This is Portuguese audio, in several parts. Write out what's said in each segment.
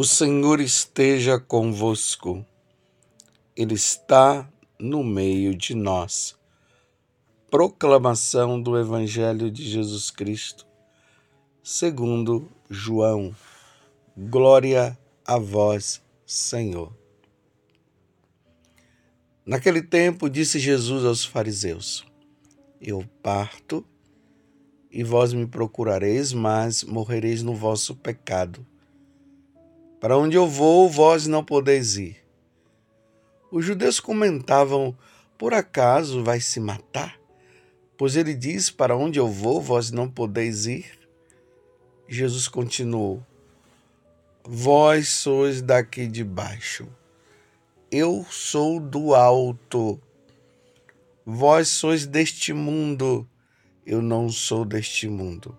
O Senhor esteja convosco, Ele está no meio de nós. Proclamação do Evangelho de Jesus Cristo, segundo João. Glória a vós, Senhor. Naquele tempo disse Jesus aos fariseus: Eu parto e vós me procurareis, mas morrereis no vosso pecado. Para onde eu vou, vós não podeis ir. Os judeus comentavam: Por acaso vai se matar? Pois ele diz: Para onde eu vou, vós não podeis ir. Jesus continuou: Vós sois daqui de baixo, eu sou do alto. Vós sois deste mundo, eu não sou deste mundo.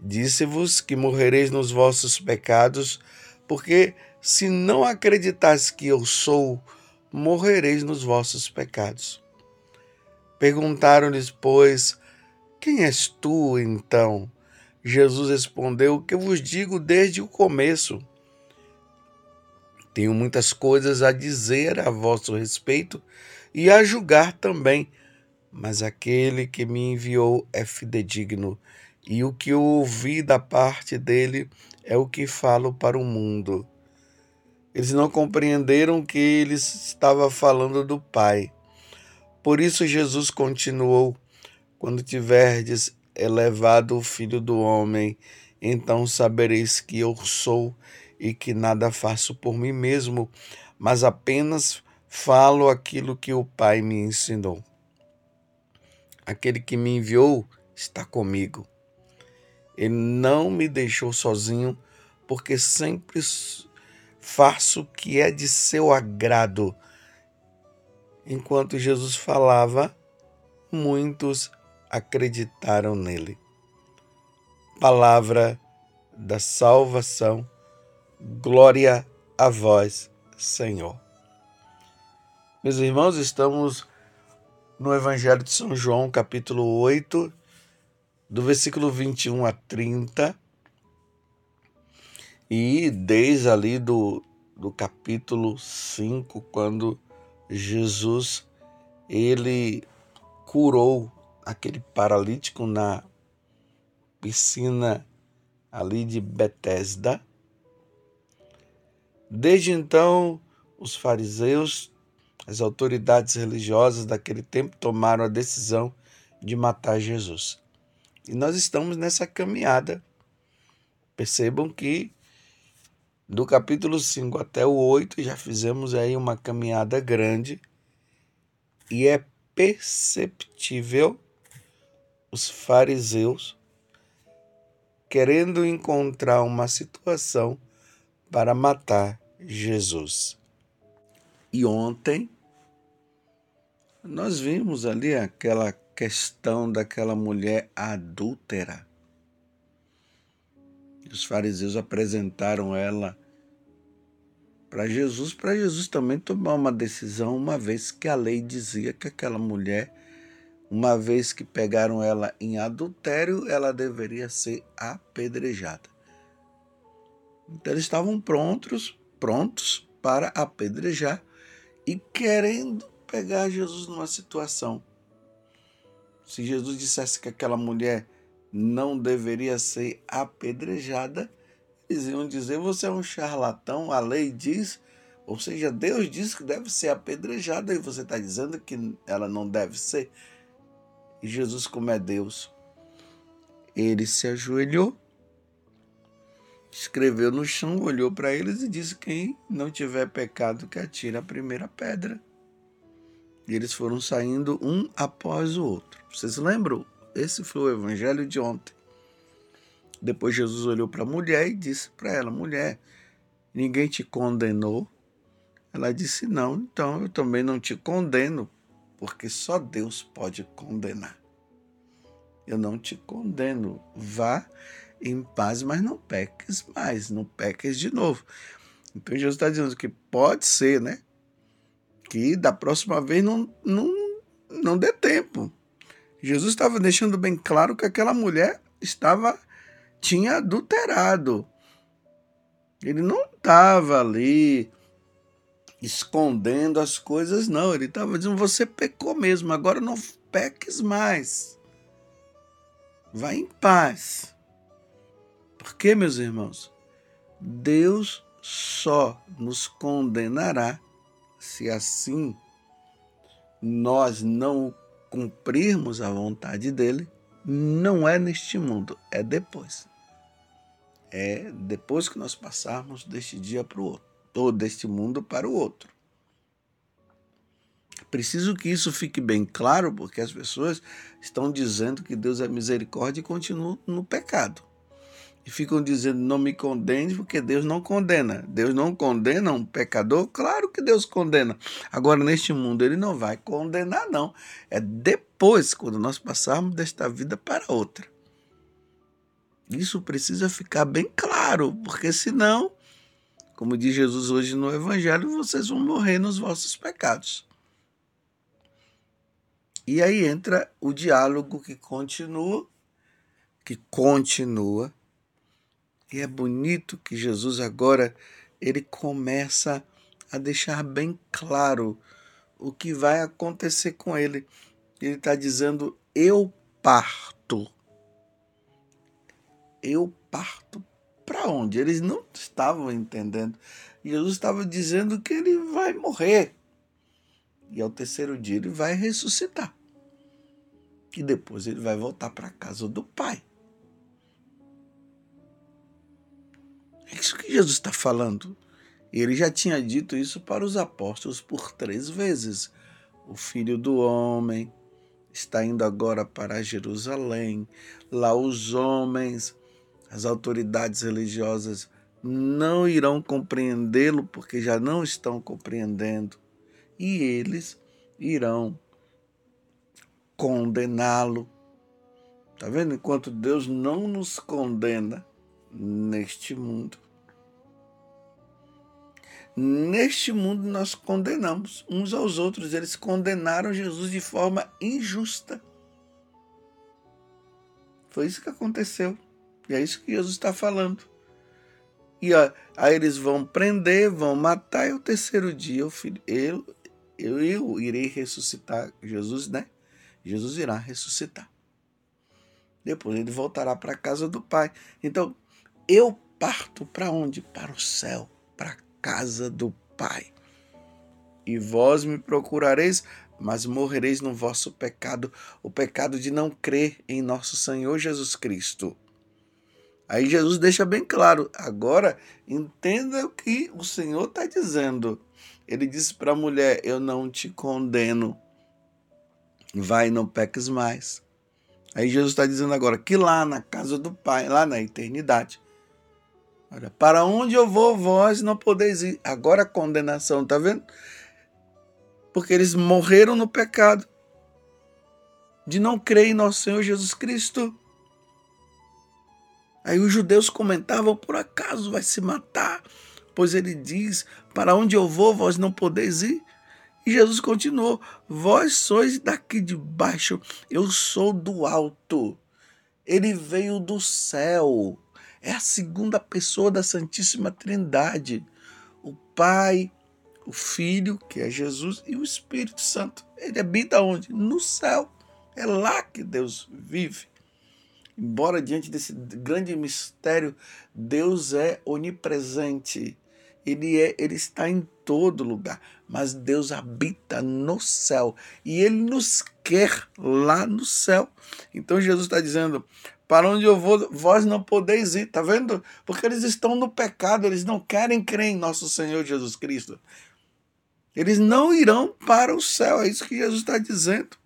Disse-vos que morrereis nos vossos pecados, porque se não acreditais que eu sou, morrereis nos vossos pecados. Perguntaram-lhes, pois, quem és tu, então? Jesus respondeu: Que vos digo desde o começo. Tenho muitas coisas a dizer a vosso respeito e a julgar também, mas aquele que me enviou é fidedigno e o que eu ouvi da parte dele é o que falo para o mundo. Eles não compreenderam que ele estava falando do Pai. Por isso Jesus continuou: Quando tiverdes elevado o Filho do Homem, então sabereis que eu sou e que nada faço por mim mesmo, mas apenas falo aquilo que o Pai me ensinou. Aquele que me enviou está comigo. Ele não me deixou sozinho, porque sempre faço o que é de seu agrado. Enquanto Jesus falava, muitos acreditaram nele. Palavra da salvação, glória a vós, Senhor. Meus irmãos, estamos no Evangelho de São João, capítulo 8, do versículo 21 a 30, e desde ali do, do capítulo 5, quando Jesus ele curou aquele paralítico na piscina ali de Betesda. Desde então, os fariseus, as autoridades religiosas daquele tempo tomaram a decisão de matar Jesus. E nós estamos nessa caminhada. Percebam que do capítulo 5 até o 8 já fizemos aí uma caminhada grande e é perceptível os fariseus querendo encontrar uma situação para matar Jesus. E ontem nós vimos ali aquela questão daquela mulher adúltera. Os fariseus apresentaram ela para Jesus, para Jesus também tomar uma decisão, uma vez que a lei dizia que aquela mulher, uma vez que pegaram ela em adultério, ela deveria ser apedrejada. Então eles estavam prontos, prontos para apedrejar e querendo pegar Jesus numa situação se Jesus dissesse que aquela mulher não deveria ser apedrejada, eles iam dizer: você é um charlatão, a lei diz, ou seja, Deus diz que deve ser apedrejada e você está dizendo que ela não deve ser. E Jesus, como é Deus, ele se ajoelhou, escreveu no chão, olhou para eles e disse: Quem não tiver pecado, que atire a primeira pedra. E eles foram saindo um após o outro. Vocês lembram? Esse foi o evangelho de ontem. Depois Jesus olhou para a mulher e disse para ela: Mulher, ninguém te condenou? Ela disse: Não, então eu também não te condeno, porque só Deus pode condenar. Eu não te condeno. Vá em paz, mas não peques mais, não peques de novo. Então Jesus está dizendo que pode ser, né? Que da próxima vez não, não, não dê tempo. Jesus estava deixando bem claro que aquela mulher estava tinha adulterado. Ele não estava ali escondendo as coisas, não. Ele estava dizendo: você pecou mesmo, agora não peques mais. Vai em paz. Porque, meus irmãos, Deus só nos condenará se assim nós não cumprirmos a vontade dele. Não é neste mundo, é depois. É depois que nós passarmos deste dia para o outro, ou deste mundo para o outro. Preciso que isso fique bem claro, porque as pessoas estão dizendo que Deus é misericórdia e continuam no pecado. E ficam dizendo, não me condene, porque Deus não condena. Deus não condena um pecador? Claro que Deus condena. Agora, neste mundo, ele não vai condenar, não. É depois, quando nós passarmos desta vida para outra. Isso precisa ficar bem claro, porque senão, como diz Jesus hoje no Evangelho, vocês vão morrer nos vossos pecados. E aí entra o diálogo que continua, que continua. E é bonito que Jesus agora ele começa a deixar bem claro o que vai acontecer com ele. Ele está dizendo: Eu parto. Eu parto para onde? Eles não estavam entendendo. Jesus estava dizendo que ele vai morrer. E ao terceiro dia ele vai ressuscitar. E depois ele vai voltar para a casa do Pai. É isso que Jesus está falando. Ele já tinha dito isso para os apóstolos por três vezes. O filho do homem está indo agora para Jerusalém. Lá os homens, as autoridades religiosas não irão compreendê-lo porque já não estão compreendendo e eles irão condená-lo. Está vendo? Enquanto Deus não nos condena neste mundo. Neste mundo nós condenamos uns aos outros. Eles condenaram Jesus de forma injusta. Foi isso que aconteceu. E é isso que Jesus está falando. E ó, aí eles vão prender, vão matar, e o terceiro dia, filho, eu, eu, eu irei ressuscitar Jesus, né? Jesus irá ressuscitar. Depois ele voltará para a casa do Pai. Então, eu parto para onde? Para o céu, para casa do Pai. E vós me procurareis, mas morrereis no vosso pecado, o pecado de não crer em nosso Senhor Jesus Cristo. Aí Jesus deixa bem claro. Agora, entenda o que o Senhor está dizendo. Ele disse para a mulher: Eu não te condeno. Vai, não peques mais. Aí Jesus está dizendo agora que lá na casa do Pai, lá na eternidade, olha, para onde eu vou, vós não podeis ir. Agora a condenação, está vendo? Porque eles morreram no pecado de não crer em nosso Senhor Jesus Cristo. Aí os judeus comentavam: por acaso vai se matar? Pois ele diz: Para onde eu vou, vós não podeis ir. E Jesus continuou: Vós sois daqui de baixo, eu sou do alto. Ele veio do céu. É a segunda pessoa da Santíssima Trindade. O Pai, o Filho, que é Jesus, e o Espírito Santo. Ele habita onde? No céu. É lá que Deus vive. Embora diante desse grande mistério, Deus é onipresente. Ele, é, ele está em todo lugar, mas Deus habita no céu e ele nos quer lá no céu. Então Jesus está dizendo: para onde eu vou, vós não podeis ir, tá vendo? Porque eles estão no pecado, eles não querem crer em nosso Senhor Jesus Cristo. Eles não irão para o céu, é isso que Jesus está dizendo.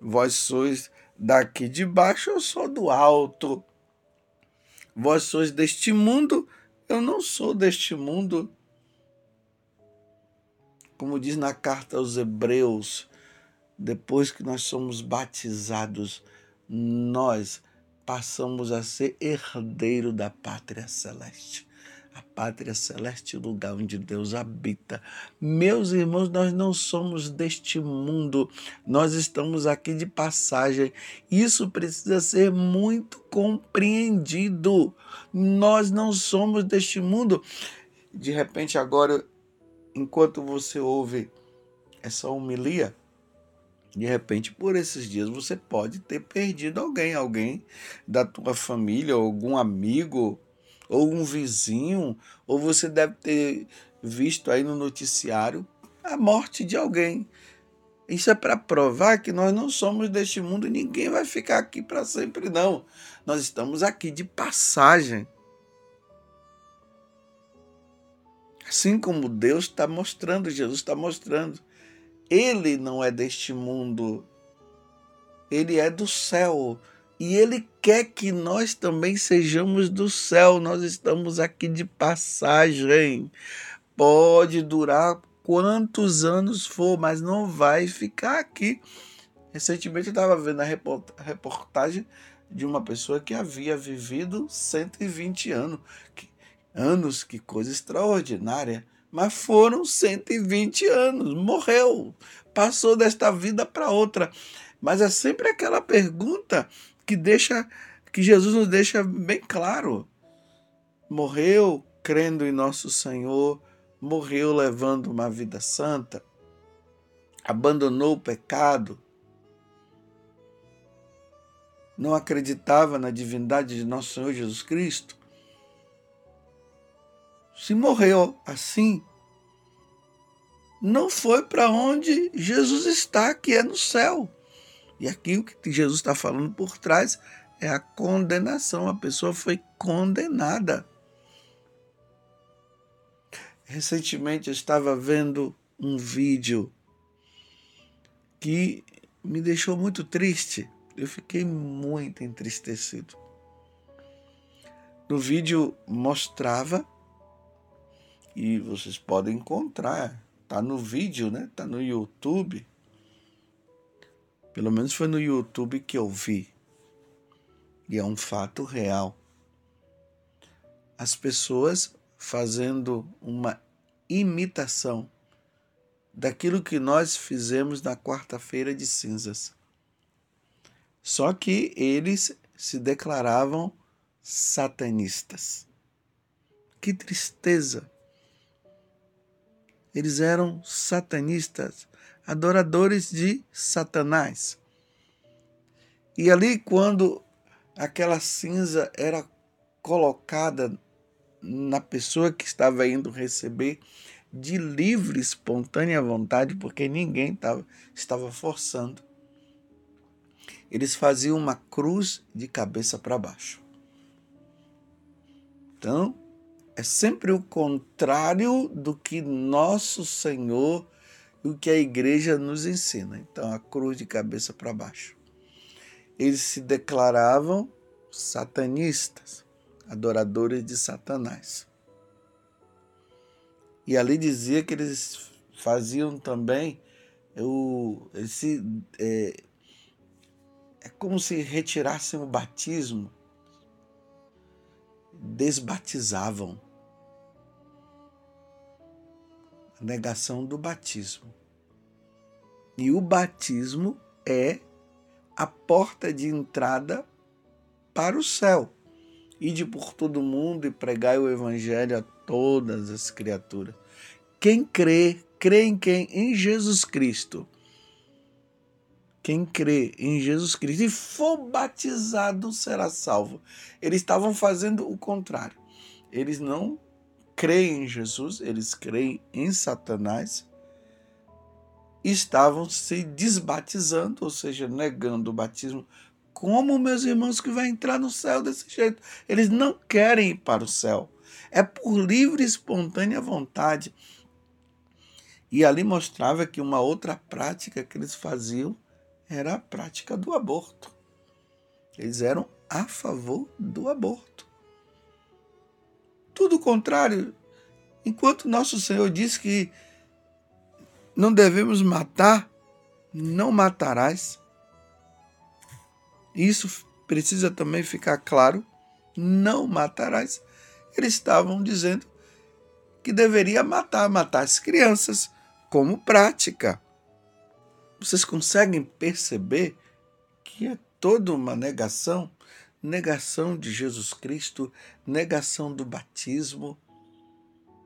Vós sois daqui de baixo, eu sou do alto. Vós sois deste mundo, eu não sou deste mundo. Como diz na carta aos Hebreus, depois que nós somos batizados, nós passamos a ser herdeiro da pátria celeste. A pátria celeste, o lugar onde Deus habita. Meus irmãos, nós não somos deste mundo, nós estamos aqui de passagem. Isso precisa ser muito compreendido. Nós não somos deste mundo. De repente, agora, enquanto você ouve essa homilia, de repente, por esses dias, você pode ter perdido alguém, alguém da tua família, algum amigo, ou um vizinho, ou você deve ter visto aí no noticiário a morte de alguém. Isso é para provar que nós não somos deste mundo e ninguém vai ficar aqui para sempre, não. Nós estamos aqui de passagem. Assim como Deus está mostrando, Jesus está mostrando. Ele não é deste mundo, ele é do céu. E ele quer que nós também sejamos do céu. Nós estamos aqui de passagem. Pode durar quantos anos for, mas não vai ficar aqui. Recentemente eu estava vendo a reportagem de uma pessoa que havia vivido 120 anos. Que, anos, que coisa extraordinária mas foram 120 anos, morreu, passou desta vida para outra. Mas é sempre aquela pergunta que deixa que Jesus nos deixa bem claro. Morreu crendo em nosso Senhor, morreu levando uma vida santa, abandonou o pecado, não acreditava na divindade de nosso Senhor Jesus Cristo, se morreu assim, não foi para onde Jesus está, que é no céu. E aqui o que Jesus está falando por trás é a condenação. A pessoa foi condenada. Recentemente eu estava vendo um vídeo que me deixou muito triste. Eu fiquei muito entristecido. No vídeo mostrava e vocês podem encontrar. Tá no vídeo, né? Tá no YouTube. Pelo menos foi no YouTube que eu vi. E é um fato real. As pessoas fazendo uma imitação daquilo que nós fizemos na quarta-feira de cinzas. Só que eles se declaravam satanistas. Que tristeza! Eles eram satanistas, adoradores de Satanás. E ali, quando aquela cinza era colocada na pessoa que estava indo receber de livre, espontânea vontade, porque ninguém tava, estava forçando. Eles faziam uma cruz de cabeça para baixo. Então, é sempre o contrário do que nosso Senhor e o que a igreja nos ensina. Então, a cruz de cabeça para baixo. Eles se declaravam satanistas, adoradores de Satanás. E ali dizia que eles faziam também o, esse, é, é como se retirassem o batismo, desbatizavam negação do batismo. E o batismo é a porta de entrada para o céu. Ide por todo mundo e pregai o evangelho a todas as criaturas. Quem crê, crê em quem? Em Jesus Cristo. Quem crê em Jesus Cristo e for batizado será salvo. Eles estavam fazendo o contrário. Eles não creem em Jesus, eles creem em Satanás, estavam se desbatizando, ou seja, negando o batismo. Como meus irmãos que vai entrar no céu desse jeito? Eles não querem ir para o céu. É por livre e espontânea vontade. E ali mostrava que uma outra prática que eles faziam era a prática do aborto. Eles eram a favor do aborto. Tudo o contrário. Enquanto nosso Senhor diz que não devemos matar, não matarás. Isso precisa também ficar claro. Não matarás. eles estavam dizendo que deveria matar, matar as crianças como prática. Vocês conseguem perceber que é toda uma negação negação de Jesus Cristo, negação do batismo,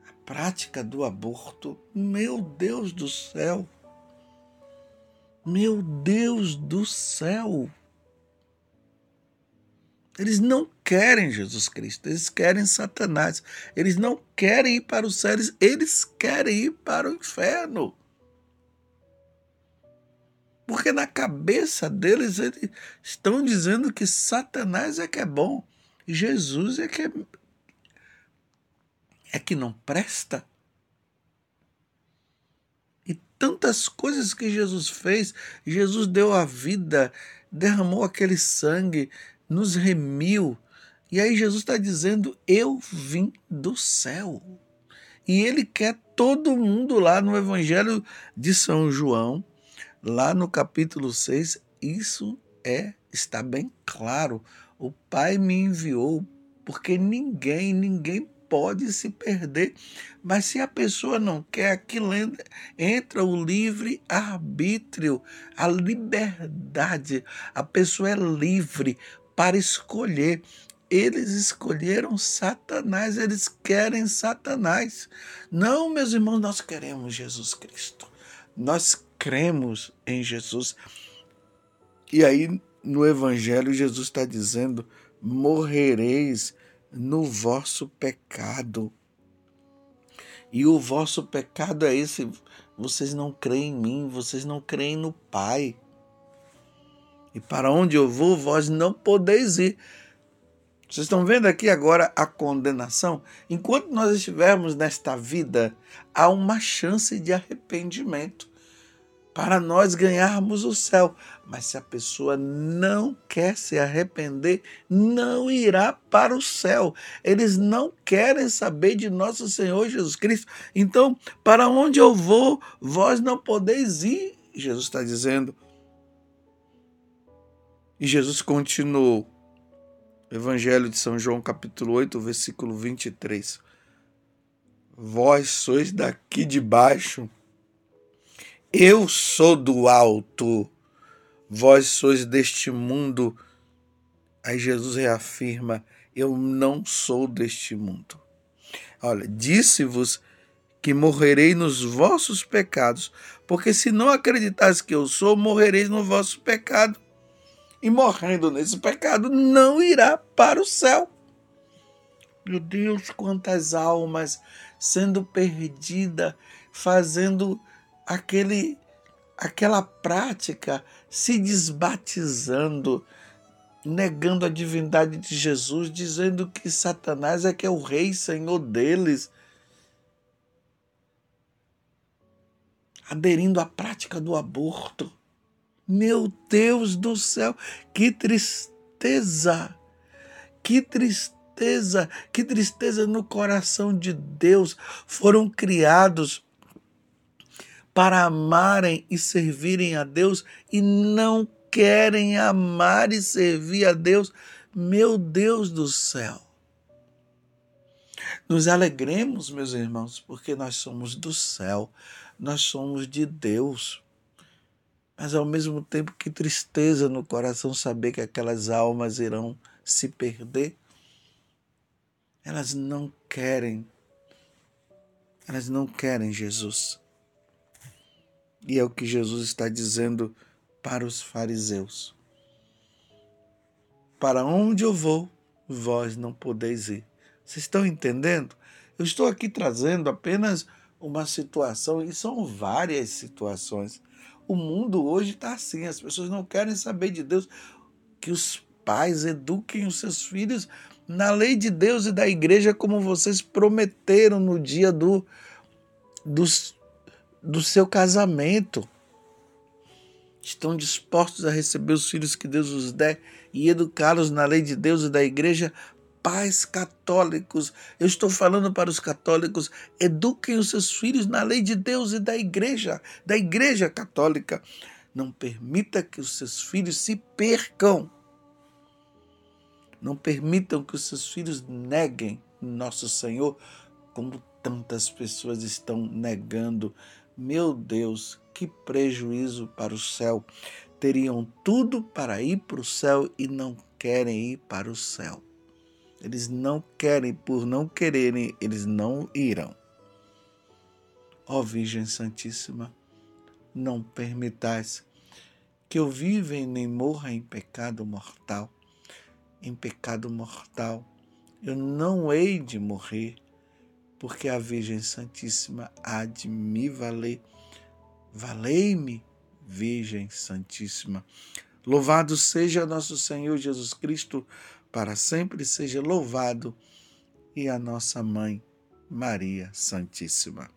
a prática do aborto. Meu Deus do céu! Meu Deus do céu! Eles não querem Jesus Cristo, eles querem Satanás. Eles não querem ir para os céus, eles querem ir para o inferno. Porque na cabeça deles eles estão dizendo que Satanás é que é bom, Jesus é que é, é que não presta. E tantas coisas que Jesus fez, Jesus deu a vida, derramou aquele sangue, nos remiu. E aí Jesus está dizendo: Eu vim do céu. E ele quer todo mundo lá no Evangelho de São João, lá no capítulo 6, isso é está bem claro. O Pai me enviou porque ninguém, ninguém pode se perder. Mas se a pessoa não quer, aqui entra o livre arbítrio, a liberdade. A pessoa é livre para escolher. Eles escolheram Satanás, eles querem Satanás. Não, meus irmãos, nós queremos Jesus Cristo. Nós cremos em Jesus. E aí, no Evangelho, Jesus está dizendo: morrereis no vosso pecado. E o vosso pecado é esse: vocês não creem em mim, vocês não creem no Pai. E para onde eu vou, vós não podeis ir. Vocês estão vendo aqui agora a condenação? Enquanto nós estivermos nesta vida, há uma chance de arrependimento para nós ganharmos o céu. Mas se a pessoa não quer se arrepender, não irá para o céu. Eles não querem saber de nosso Senhor Jesus Cristo. Então, para onde eu vou, vós não podeis ir. Jesus está dizendo. E Jesus continuou. Evangelho de São João, capítulo 8, versículo 23. Vós sois daqui de baixo eu sou do alto, vós sois deste mundo. Aí Jesus reafirma: Eu não sou deste mundo. Olha, disse-vos que morrerei nos vossos pecados, porque se não acreditais que eu sou, morrereis no vosso pecado. E morrendo nesse pecado, não irá para o céu. Meu Deus, quantas almas sendo perdidas, fazendo aquele aquela prática se desbatizando, negando a divindade de Jesus, dizendo que Satanás é que é o rei, senhor deles, aderindo à prática do aborto. Meu Deus do céu, que tristeza! Que tristeza, que tristeza no coração de Deus. Foram criados para amarem e servirem a Deus e não querem amar e servir a Deus. Meu Deus do céu. Nos alegremos, meus irmãos, porque nós somos do céu, nós somos de Deus. Mas ao mesmo tempo, que tristeza no coração saber que aquelas almas irão se perder. Elas não querem, elas não querem Jesus. E é o que Jesus está dizendo para os fariseus. Para onde eu vou, vós não podeis ir. Vocês estão entendendo? Eu estou aqui trazendo apenas uma situação, e são várias situações. O mundo hoje está assim, as pessoas não querem saber de Deus. Que os pais eduquem os seus filhos na lei de Deus e da igreja, como vocês prometeram no dia do, dos do seu casamento. Estão dispostos a receber os filhos que Deus os der e educá-los na lei de Deus e da igreja. Pais católicos, eu estou falando para os católicos, eduquem os seus filhos na lei de Deus e da igreja, da igreja católica. Não permita que os seus filhos se percam Não permitam que os seus filhos neguem nosso Senhor, como tantas pessoas estão negando. Meu Deus, que prejuízo para o céu! Teriam tudo para ir para o céu e não querem ir para o céu. Eles não querem, por não quererem, eles não irão. Ó Virgem Santíssima, não permitais que eu viva e nem morra em pecado mortal em pecado mortal. Eu não hei de morrer, porque a Virgem Santíssima há de me valer. Valei-me, Virgem Santíssima. Louvado seja nosso Senhor Jesus Cristo, para sempre seja louvado, e a nossa mãe, Maria Santíssima.